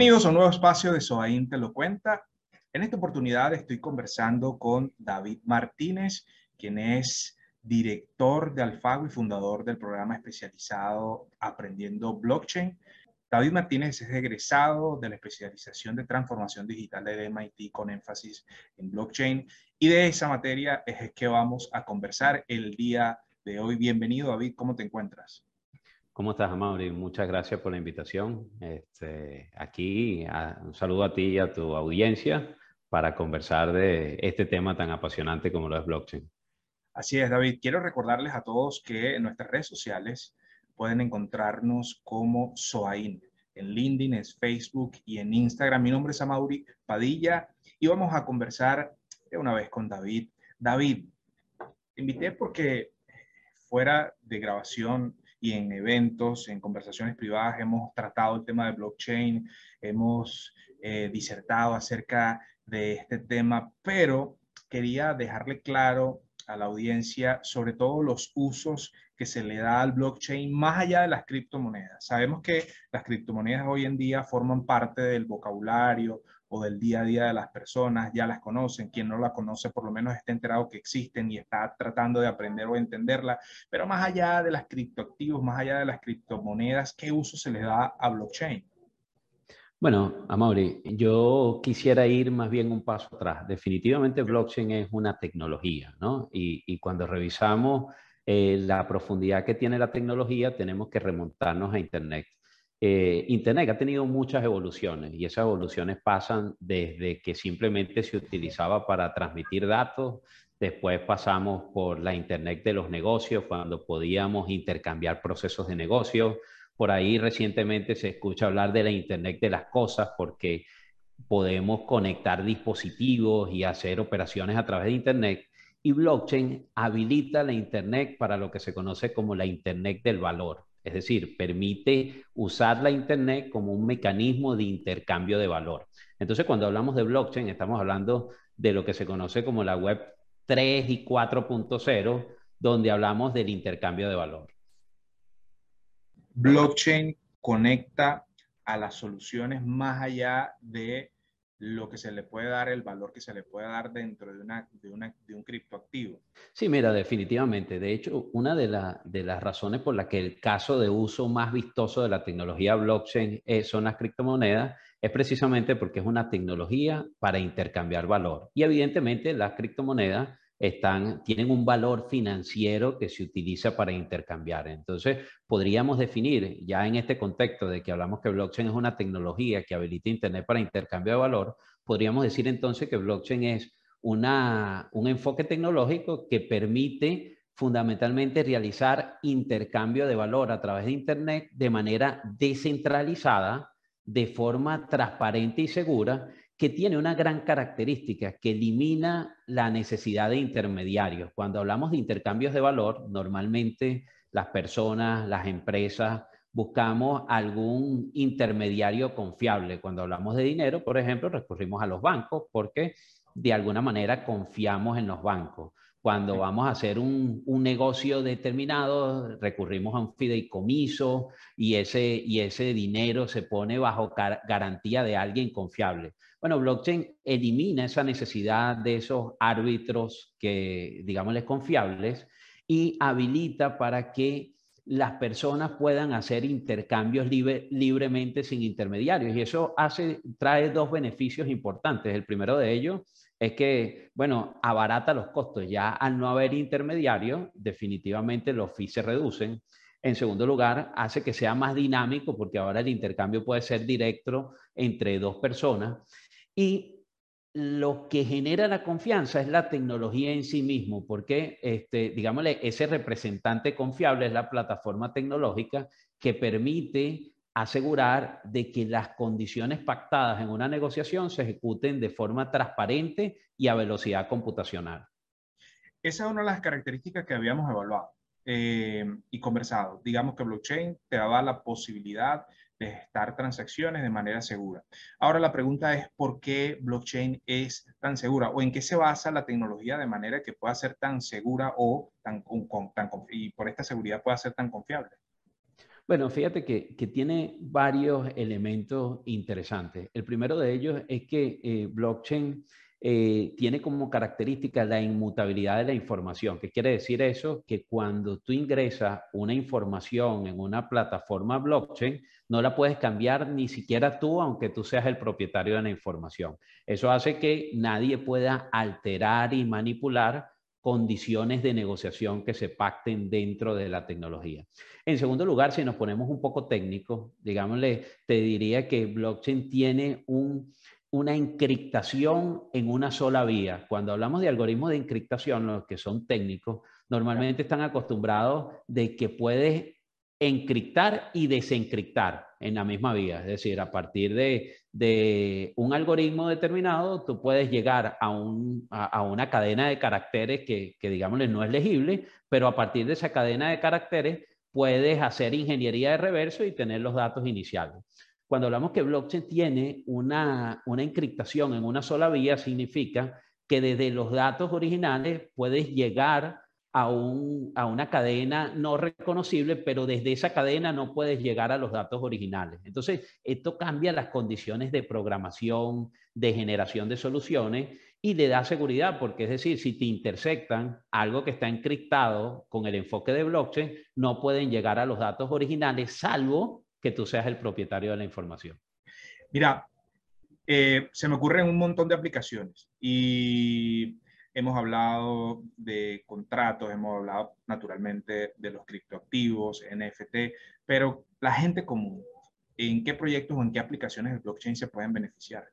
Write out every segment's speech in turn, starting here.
Bienvenidos a un nuevo espacio de Soaín Te lo cuenta. En esta oportunidad estoy conversando con David Martínez, quien es director de Alfago y fundador del programa especializado Aprendiendo Blockchain. David Martínez es egresado de la especialización de transformación digital de MIT con énfasis en blockchain y de esa materia es que vamos a conversar el día de hoy. Bienvenido David, ¿cómo te encuentras? ¿Cómo estás, Mauri? Muchas gracias por la invitación. Este, aquí, un saludo a ti y a tu audiencia para conversar de este tema tan apasionante como lo es blockchain. Así es, David. Quiero recordarles a todos que en nuestras redes sociales pueden encontrarnos como Soain. En LinkedIn, en Facebook y en Instagram. Mi nombre es Amauri Padilla y vamos a conversar de una vez con David. David, te invité porque fuera de grabación y en eventos, en conversaciones privadas, hemos tratado el tema de blockchain, hemos eh, disertado acerca de este tema, pero quería dejarle claro a la audiencia sobre todo los usos que se le da al blockchain más allá de las criptomonedas. Sabemos que las criptomonedas hoy en día forman parte del vocabulario o del día a día de las personas, ya las conocen, quien no la conoce por lo menos está enterado que existen y está tratando de aprender o entenderla, pero más allá de las criptoactivos, más allá de las criptomonedas, ¿qué uso se le da a blockchain? Bueno, Amaury, yo quisiera ir más bien un paso atrás. Definitivamente blockchain es una tecnología, ¿no? Y, cuando revisamos eh, la profundidad que tiene la tecnología, tenemos que remontarnos a Internet. Eh, Internet ha tenido muchas evoluciones y esas evoluciones pasan desde que simplemente se utilizaba para transmitir datos, después pasamos por la Internet de los negocios, cuando podíamos intercambiar procesos de negocio. Por ahí recientemente se escucha hablar de la Internet de las cosas porque podemos conectar dispositivos y hacer operaciones a través de Internet. Y blockchain habilita la Internet para lo que se conoce como la Internet del valor. Es decir, permite usar la Internet como un mecanismo de intercambio de valor. Entonces, cuando hablamos de blockchain, estamos hablando de lo que se conoce como la web 3 y 4.0, donde hablamos del intercambio de valor. Blockchain conecta a las soluciones más allá de lo que se le puede dar, el valor que se le puede dar dentro de, una, de, una, de un criptoactivo. Sí, mira, definitivamente. De hecho, una de, de, las razones por las que el caso de uso más vistoso de la tecnología blockchain es, son las criptomonedas es precisamente porque es una tecnología para intercambiar valor. Y evidentemente las criptomonedas están, tienen un valor financiero que se utiliza para intercambiar. Entonces, podríamos definir ya en este contexto de que hablamos que blockchain es una tecnología que habilita Internet para intercambio de valor, podríamos decir entonces que blockchain es una, un enfoque tecnológico que permite fundamentalmente realizar intercambio de valor a través de Internet de manera descentralizada, de forma transparente y segura que tiene una gran característica, que elimina la necesidad de intermediarios. Cuando hablamos de intercambios de valor, normalmente las personas, las empresas, buscamos algún intermediario confiable. Cuando hablamos de dinero, por ejemplo, recurrimos a los bancos porque de alguna manera confiamos en los bancos. Cuando vamos a hacer un, negocio determinado, recurrimos a un fideicomiso y ese, y ese dinero se pone bajo garantía de alguien confiable. Bueno, blockchain elimina esa necesidad de esos árbitros que, digámosles, confiables y habilita para que las personas puedan hacer intercambios libremente sin intermediarios. Y eso trae dos beneficios importantes. El primero de ellos es que, bueno, abarata los costos. Ya al no haber intermediario, definitivamente los fees se reducen. En segundo lugar, hace que sea más dinámico porque ahora el intercambio puede ser directo entre dos personas. Y lo que genera la confianza es la tecnología en sí mismo, porque, este, digámosle, ese representante confiable es la plataforma tecnológica que permite asegurar de que las condiciones pactadas en una negociación se ejecuten de forma transparente y a velocidad computacional. Esa es una de las características que habíamos evaluado eh, y conversado. Digamos que blockchain te daba la posibilidad gestar transacciones de manera segura. Ahora la pregunta es por qué blockchain es tan segura o en qué se basa la tecnología de manera que pueda ser tan segura o tan, y por esta seguridad pueda ser tan confiable. Bueno, fíjate que, tiene varios elementos interesantes. El primero de ellos es que eh, blockchain eh, tiene como característica la inmutabilidad de la información. ¿Qué quiere decir eso? Que cuando tú ingresas una información en una plataforma blockchain, no la puedes cambiar ni siquiera tú, aunque tú seas el propietario de la información. Eso hace que nadie pueda alterar y manipular condiciones de negociación que se pacten dentro de la tecnología. En segundo lugar, si nos ponemos un poco técnicos, digámosle, te diría que blockchain tiene un una encriptación en una sola vía. Cuando hablamos de algoritmos de encriptación, los que son técnicos, normalmente están acostumbrados de que puedes encriptar y desencriptar en la misma vía. Es decir, a partir de, un algoritmo determinado, tú puedes llegar a, una cadena de caracteres que, que, digámosle, no es legible, pero a partir de esa cadena de caracteres puedes hacer ingeniería de reverso y tener los datos iniciales. Cuando hablamos que blockchain tiene una, una encriptación en una sola vía, significa que desde los datos originales puedes llegar a, un, a, una cadena no reconocible, pero desde esa cadena no puedes llegar a los datos originales. Entonces, esto cambia las condiciones de programación, de generación de soluciones y le da seguridad, porque es decir, si te intersectan algo que está encriptado con el enfoque de blockchain, no pueden llegar a los datos originales, salvo que tú seas el propietario de la información? Mira, eh, se me ocurren un montón de aplicaciones y hemos hablado de contratos, hemos hablado naturalmente de los criptoactivos, NFT, pero la gente común, ¿en qué proyectos o en qué aplicaciones de blockchain se pueden beneficiar?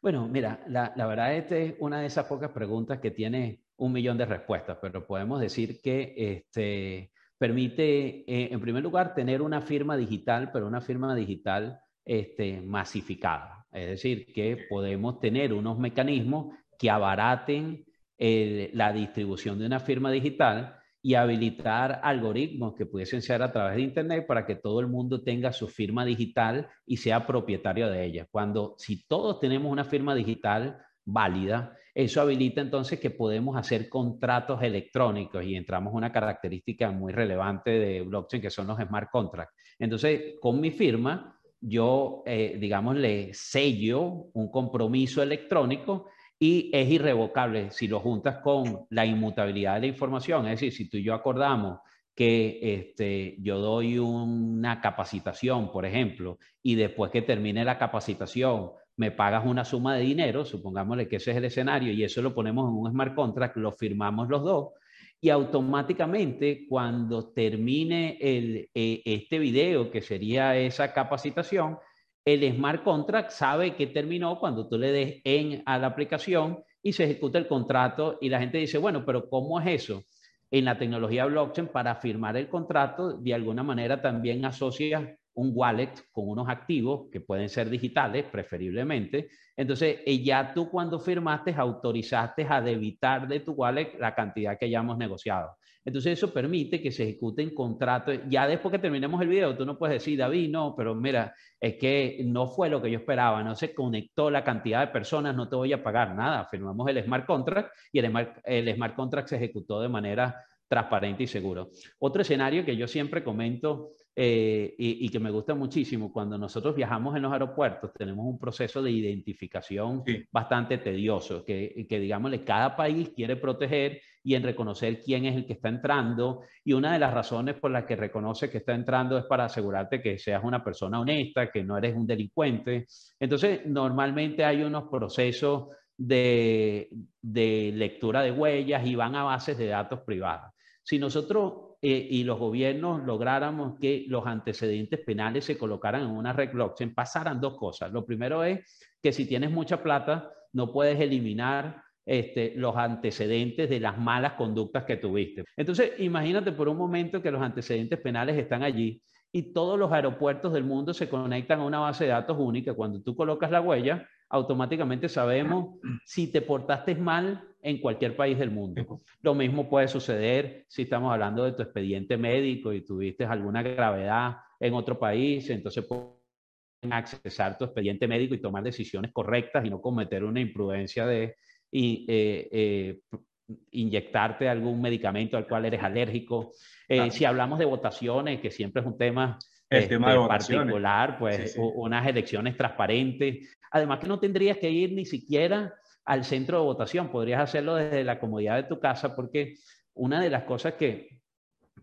Bueno, mira, la, la verdad esta es una de esas pocas preguntas que tiene un millón de respuestas, pero podemos decir que este, permite, eh, en primer lugar, tener una firma digital, pero una firma digital este, masificada. Es decir, que podemos tener unos mecanismos que abaraten la distribución de una firma digital y habilitar algoritmos que pudiesen ser a través de Internet para que todo el mundo tenga su firma digital y sea propietario de ella. Cuando si todos tenemos una firma digital válida, eso habilita entonces que podemos hacer contratos electrónicos y entramos una característica muy relevante de blockchain que son los smart contracts. Entonces, con mi firma, yo, eh, digamos, le sello un compromiso electrónico y es irrevocable si lo juntas con la inmutabilidad de la información. Es decir, si tú y yo acordamos que este, yo doy una capacitación, por ejemplo, y después que termine la capacitación, me pagas una suma de dinero, supongámosle que ese es el escenario, y eso lo ponemos en un smart contract, lo firmamos los dos, y automáticamente cuando termine el, eh, este video, que sería esa capacitación, el smart contract sabe que terminó cuando tú le des en a la aplicación y se ejecuta el contrato y la gente dice, bueno, pero ¿cómo es eso? En la tecnología blockchain, para firmar el contrato, de alguna manera también asocia un wallet con unos activos que pueden ser digitales, preferiblemente. Entonces, eh, ya tú cuando firmaste, autorizaste a debitar de tu wallet la cantidad que hayamos negociado. Entonces, eso permite que se ejecuten contratos. Ya después que terminemos el video, tú no puedes decir, David, no, pero mira, es que no fue lo que yo esperaba, no se conectó la cantidad de personas, no te voy a pagar nada. Firmamos el smart contract y el smart, el smart contract se ejecutó de manera transparente y seguro. Otro escenario que yo siempre comento eh, y, que me gusta muchísimo, cuando nosotros viajamos en los aeropuertos, tenemos un proceso de identificación bastante tedioso, que, que, digámosle, cada país quiere proteger y en reconocer quién es el que está entrando. Y una de las razones por las que reconoce que está entrando es para asegurarte que seas una persona honesta, que no eres un delincuente. Entonces, normalmente hay unos procesos de, de lectura de huellas y van a bases de datos privadas. Si nosotros eh, y los gobiernos lográramos que los antecedentes penales se colocaran en una red blockchain, pasaran dos cosas. Lo primero es que si tienes mucha plata, no puedes eliminar este, los antecedentes de las malas conductas que tuviste. Entonces, imagínate por un momento que los antecedentes penales están allí y todos los aeropuertos del mundo se conectan a una base de datos única. Cuando tú colocas la huella, automáticamente sabemos si te portaste mal en cualquier país del mundo. Lo mismo puede suceder si estamos hablando de tu expediente médico y tuviste alguna gravedad en otro país, entonces pueden accesar tu expediente médico y tomar decisiones correctas y no cometer una imprudencia de y, eh, eh, inyectarte algún medicamento al cual eres alérgico. Eh, si hablamos de votaciones, que siempre es un tema, El tema de este, particular, pues unas elecciones transparentes. Además que no tendrías que ir ni siquiera al centro de votación, podrías hacerlo desde la comodidad de tu casa porque una de las cosas que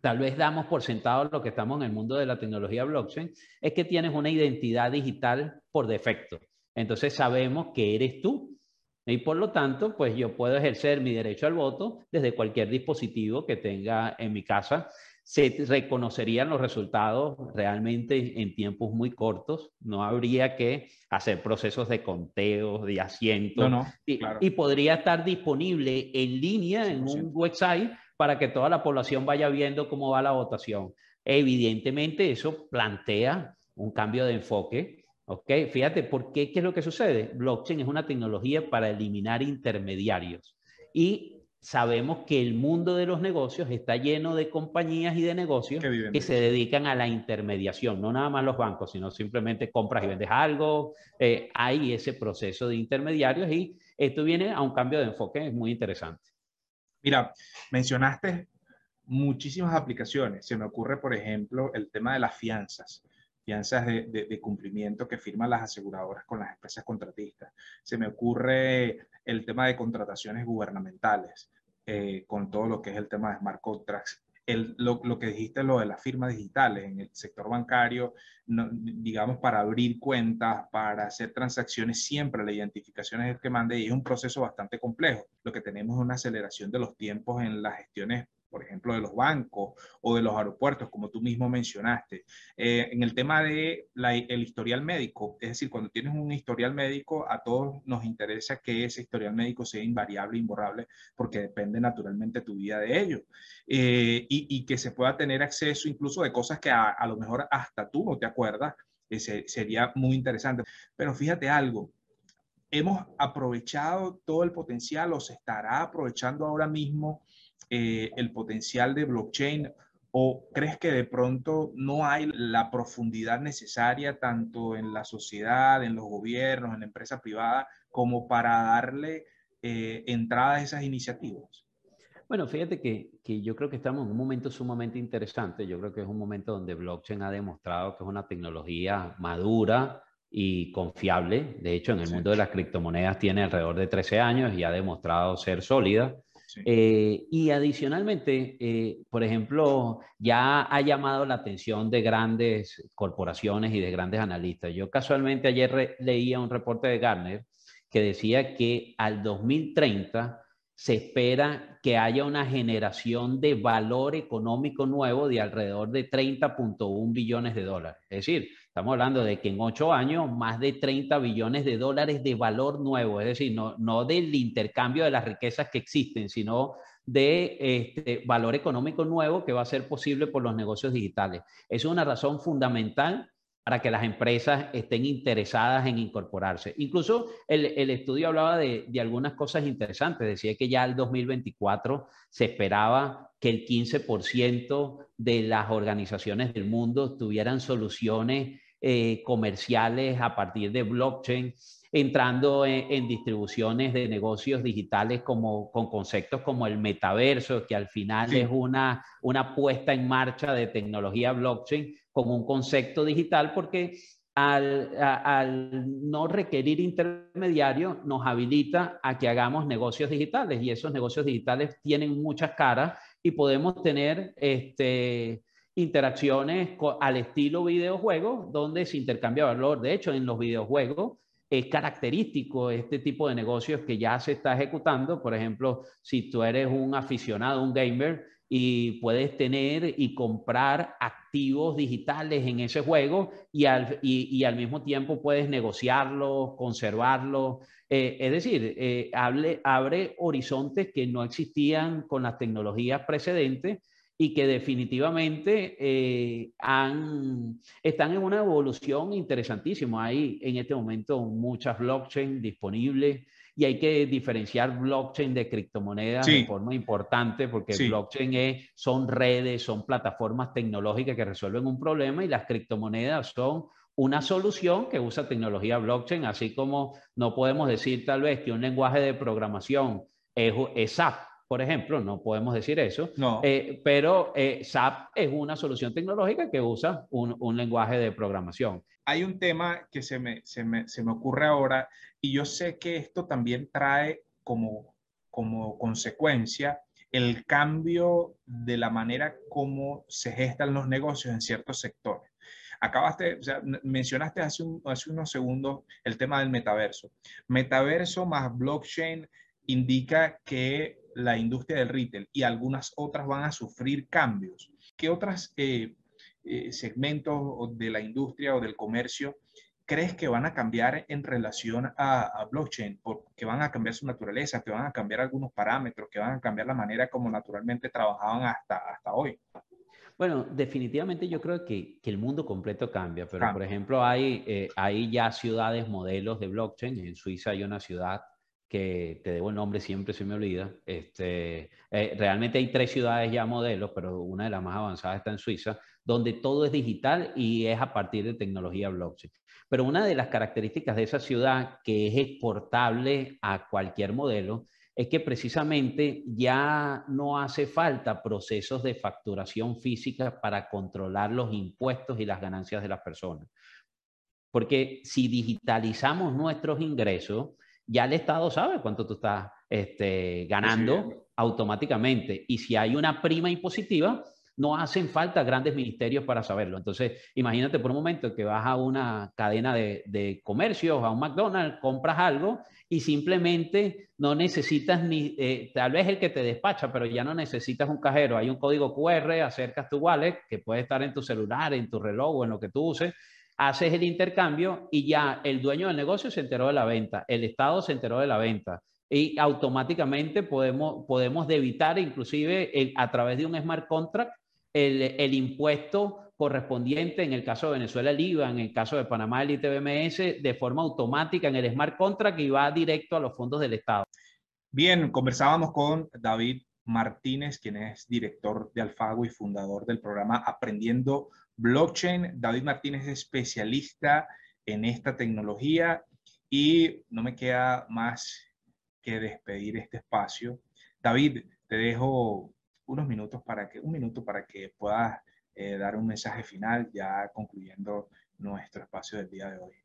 tal vez damos por sentado lo que estamos en el mundo de la tecnología blockchain, es que tienes una identidad digital por defecto. Entonces sabemos que eres tú. Y por lo tanto, pues yo puedo ejercer mi derecho al voto desde cualquier dispositivo que tenga en mi casa. Se reconocerían los resultados realmente en tiempos muy cortos. No habría que hacer procesos de conteo, de asientos. y, y, podría estar disponible en línea en un website para que toda la población vaya viendo cómo va la votación. Evidentemente eso plantea un cambio de enfoque. ¿ok? Fíjate, ¿por qué? ¿Qué es lo que sucede? Blockchain es una tecnología para eliminar intermediarios. Y sabemos que el mundo de los negocios está lleno de compañías y de negocios que, se dedican a la intermediación, no nada más los bancos, sino simplemente compras y vendes algo. Eh, hay ese proceso de intermediarios y esto viene a un cambio de enfoque es muy interesante. Mira, mencionaste muchísimas aplicaciones. Se me ocurre, por ejemplo, el tema de las fianzas, fianzas de, cumplimiento que firman las aseguradoras con las empresas contratistas. Se me ocurre el tema de contrataciones gubernamentales, eh, con todo lo que es el tema de smart contracts lo, que dijiste, lo de las firmas digitales en el sector bancario, digamos, para abrir cuentas, para hacer transacciones, siempre la identificación es el que mande y es un proceso bastante complejo. Lo que tenemos es una aceleración de los tiempos en las gestiones por ejemplo, de los bancos o de los aeropuertos, como tú mismo mencionaste. Eh, en el tema de el historial médico, es decir, cuando tienes un historial médico, a todos nos interesa que ese historial médico sea invariable, imborrable, porque depende naturalmente tu vida de ello. Eh, y, que se pueda tener acceso incluso de cosas que a, lo mejor hasta tú no te acuerdas, ese sería muy interesante. Pero fíjate algo, hemos aprovechado todo el potencial o se estará aprovechando ahora mismo eh, el potencial de blockchain o crees que de pronto no hay la profundidad necesaria tanto en la sociedad, en los gobiernos, en la empresa privada, como para darle eh, entrada a esas iniciativas? Bueno, fíjate que, que, yo creo que estamos en un momento sumamente interesante. Yo creo que es un momento donde blockchain ha demostrado que es una tecnología madura y confiable. De hecho, en el mundo de las criptomonedas tiene alrededor de 13 años y ha demostrado ser sólida. Eh, y adicionalmente, eh, por ejemplo, ya ha llamado la atención de grandes corporaciones y de grandes analistas. Yo casualmente ayer leía un reporte de Gartner que decía que al 2030 se espera que haya una generación de valor económico nuevo de alrededor de 30.1 billones de dólares. Es decir, estamos hablando de que en ocho años más de 30 billones de dólares de valor nuevo, es decir, no, no del intercambio de las riquezas que existen, sino de este, valor económico nuevo que va a ser posible por los negocios digitales. Es una razón fundamental para que las empresas estén interesadas en incorporarse. Incluso el, estudio hablaba de, algunas cosas interesantes. Decía que ya el 2024 se esperaba que el 15% de las organizaciones del mundo tuvieran soluciones eh, comerciales a partir de blockchain, entrando en, distribuciones de negocios digitales como, con conceptos como el metaverso, que al final es una, una puesta en marcha de tecnología blockchain como un concepto digital porque al, al, no requerir intermediario nos habilita a que hagamos negocios digitales y esos negocios digitales tienen muchas caras y podemos tener este, interacciones al estilo videojuego donde se intercambia valor. De hecho, en los videojuegos es característico este tipo de negocios que ya se está ejecutando. Por ejemplo, si tú eres un aficionado, un gamer, y puedes tener y comprar activos digitales en ese juego y al, y, al mismo tiempo puedes negociarlo, conservarlo. Eh, es decir, eh, abre horizontes que no existían con las tecnologías precedentes y que definitivamente eh, han, están en una evolución interesantísima. Hay en este momento muchas blockchain disponibles y hay que diferenciar blockchain de criptomonedas de forma importante porque blockchain es, son redes, son plataformas tecnológicas que resuelven un problema y las criptomonedas son una solución que usa tecnología blockchain, así como no podemos decir tal vez que un lenguaje de programación es, es SAP, por ejemplo, no podemos decir eso, no. Eh, pero eh, SAP es una solución tecnológica que usa un, un, lenguaje de programación. Hay un tema que se me, se, me, se me ocurre ahora y yo sé que esto también trae como, como consecuencia el cambio de la manera como se gestan los negocios en ciertos sectores. Acabaste, o sea, mencionaste hace, hace unos segundos el tema del metaverso. Metaverso más blockchain indica que la industria del retail y algunas otras van a sufrir cambios. ¿Qué otros eh, eh, segmentos de la industria o del comercio crees que van a cambiar en relación a, blockchain? que van a cambiar su naturaleza, que van a cambiar algunos parámetros, que van a cambiar la manera como naturalmente trabajaban hasta, hasta hoy. Bueno, definitivamente yo creo que, que el mundo completo cambia, pero por ejemplo hay, eh, hay ya ciudades modelos de blockchain. En Suiza hay una ciudad que te debo el nombre, siempre se me olvida. Este, eh, realmente hay tres ciudades ya modelos, pero una de las más avanzadas está en Suiza, donde todo es digital y es a partir de tecnología blockchain. Pero una de las características de esa ciudad que es exportable a cualquier modelo es que precisamente ya no hace falta procesos de facturación física para controlar los impuestos y las ganancias de las personas. Porque si digitalizamos nuestros ingresos, ya el Estado sabe cuánto tú estás este, ganando automáticamente. Y si hay una prima impositiva, no hacen falta grandes ministerios para saberlo. Entonces, imagínate por un momento que vas a una cadena de, de comercios, a un McDonald's, compras algo y simplemente no necesitas ni, eh, tal vez el que te despacha, pero ya no necesitas un cajero. Hay un código QR, acercas tu wallet, que puede estar en tu celular, en tu reloj o en lo que tú uses, haces el intercambio y ya el dueño del negocio se enteró de la venta, el Estado se enteró de la venta y automáticamente podemos, podemos debitar inclusive a través de un smart contract el, el, impuesto correspondiente, en el caso de Venezuela el IVA, en el caso de Panamá el ITBMS, de forma automática en el smart contract y va directo a los fondos del Estado. Bien, conversábamos con David Martínez, quien es director de Alfago y fundador del programa Aprendiendo Blockchain. David Martínez es especialista en esta tecnología y no me queda más que despedir este espacio. David, te dejo unos minutos para que, un minuto para que puedas eh, dar un mensaje final ya concluyendo nuestro espacio del día de hoy.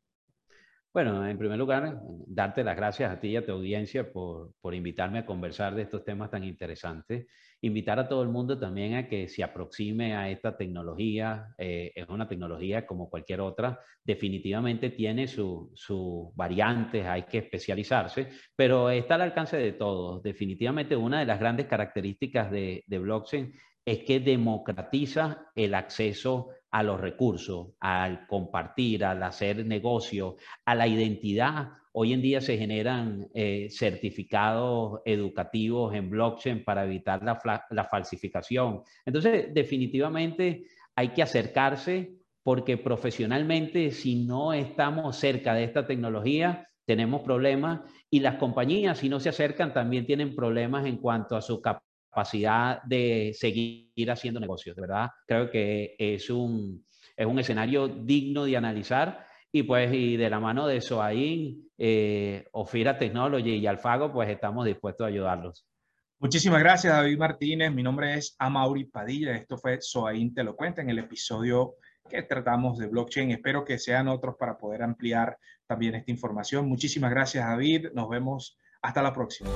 Bueno, en primer lugar, darte las gracias a ti y a tu audiencia por, por, invitarme a conversar de estos temas tan interesantes. Invitar a todo el mundo también a que se aproxime a esta tecnología. Eh, es una tecnología como cualquier otra. Definitivamente tiene sus su variantes, hay que especializarse, pero está al alcance de todos. Definitivamente una de las grandes características de, de blockchain es que democratiza el acceso a los recursos, al compartir, al hacer negocio, a la identidad. Hoy en día se generan eh, certificados educativos en blockchain para evitar la, la falsificación. Entonces, definitivamente hay que acercarse porque profesionalmente, si no estamos cerca de esta tecnología, tenemos problemas y las compañías, si no se acercan, también tienen problemas en cuanto a su capacidad de seguir haciendo negocios. De verdad, creo que es un, es un escenario digno de analizar y pues y de la mano de Soain, eh, Ofira Technology y Alfago, pues estamos dispuestos a ayudarlos. Muchísimas gracias, David Martínez. Mi nombre es Amauri Padilla. Esto fue Soain Te lo cuenta en el episodio que tratamos de blockchain. Espero que sean otros para poder ampliar también esta información. Muchísimas gracias, David. Nos vemos hasta la próxima.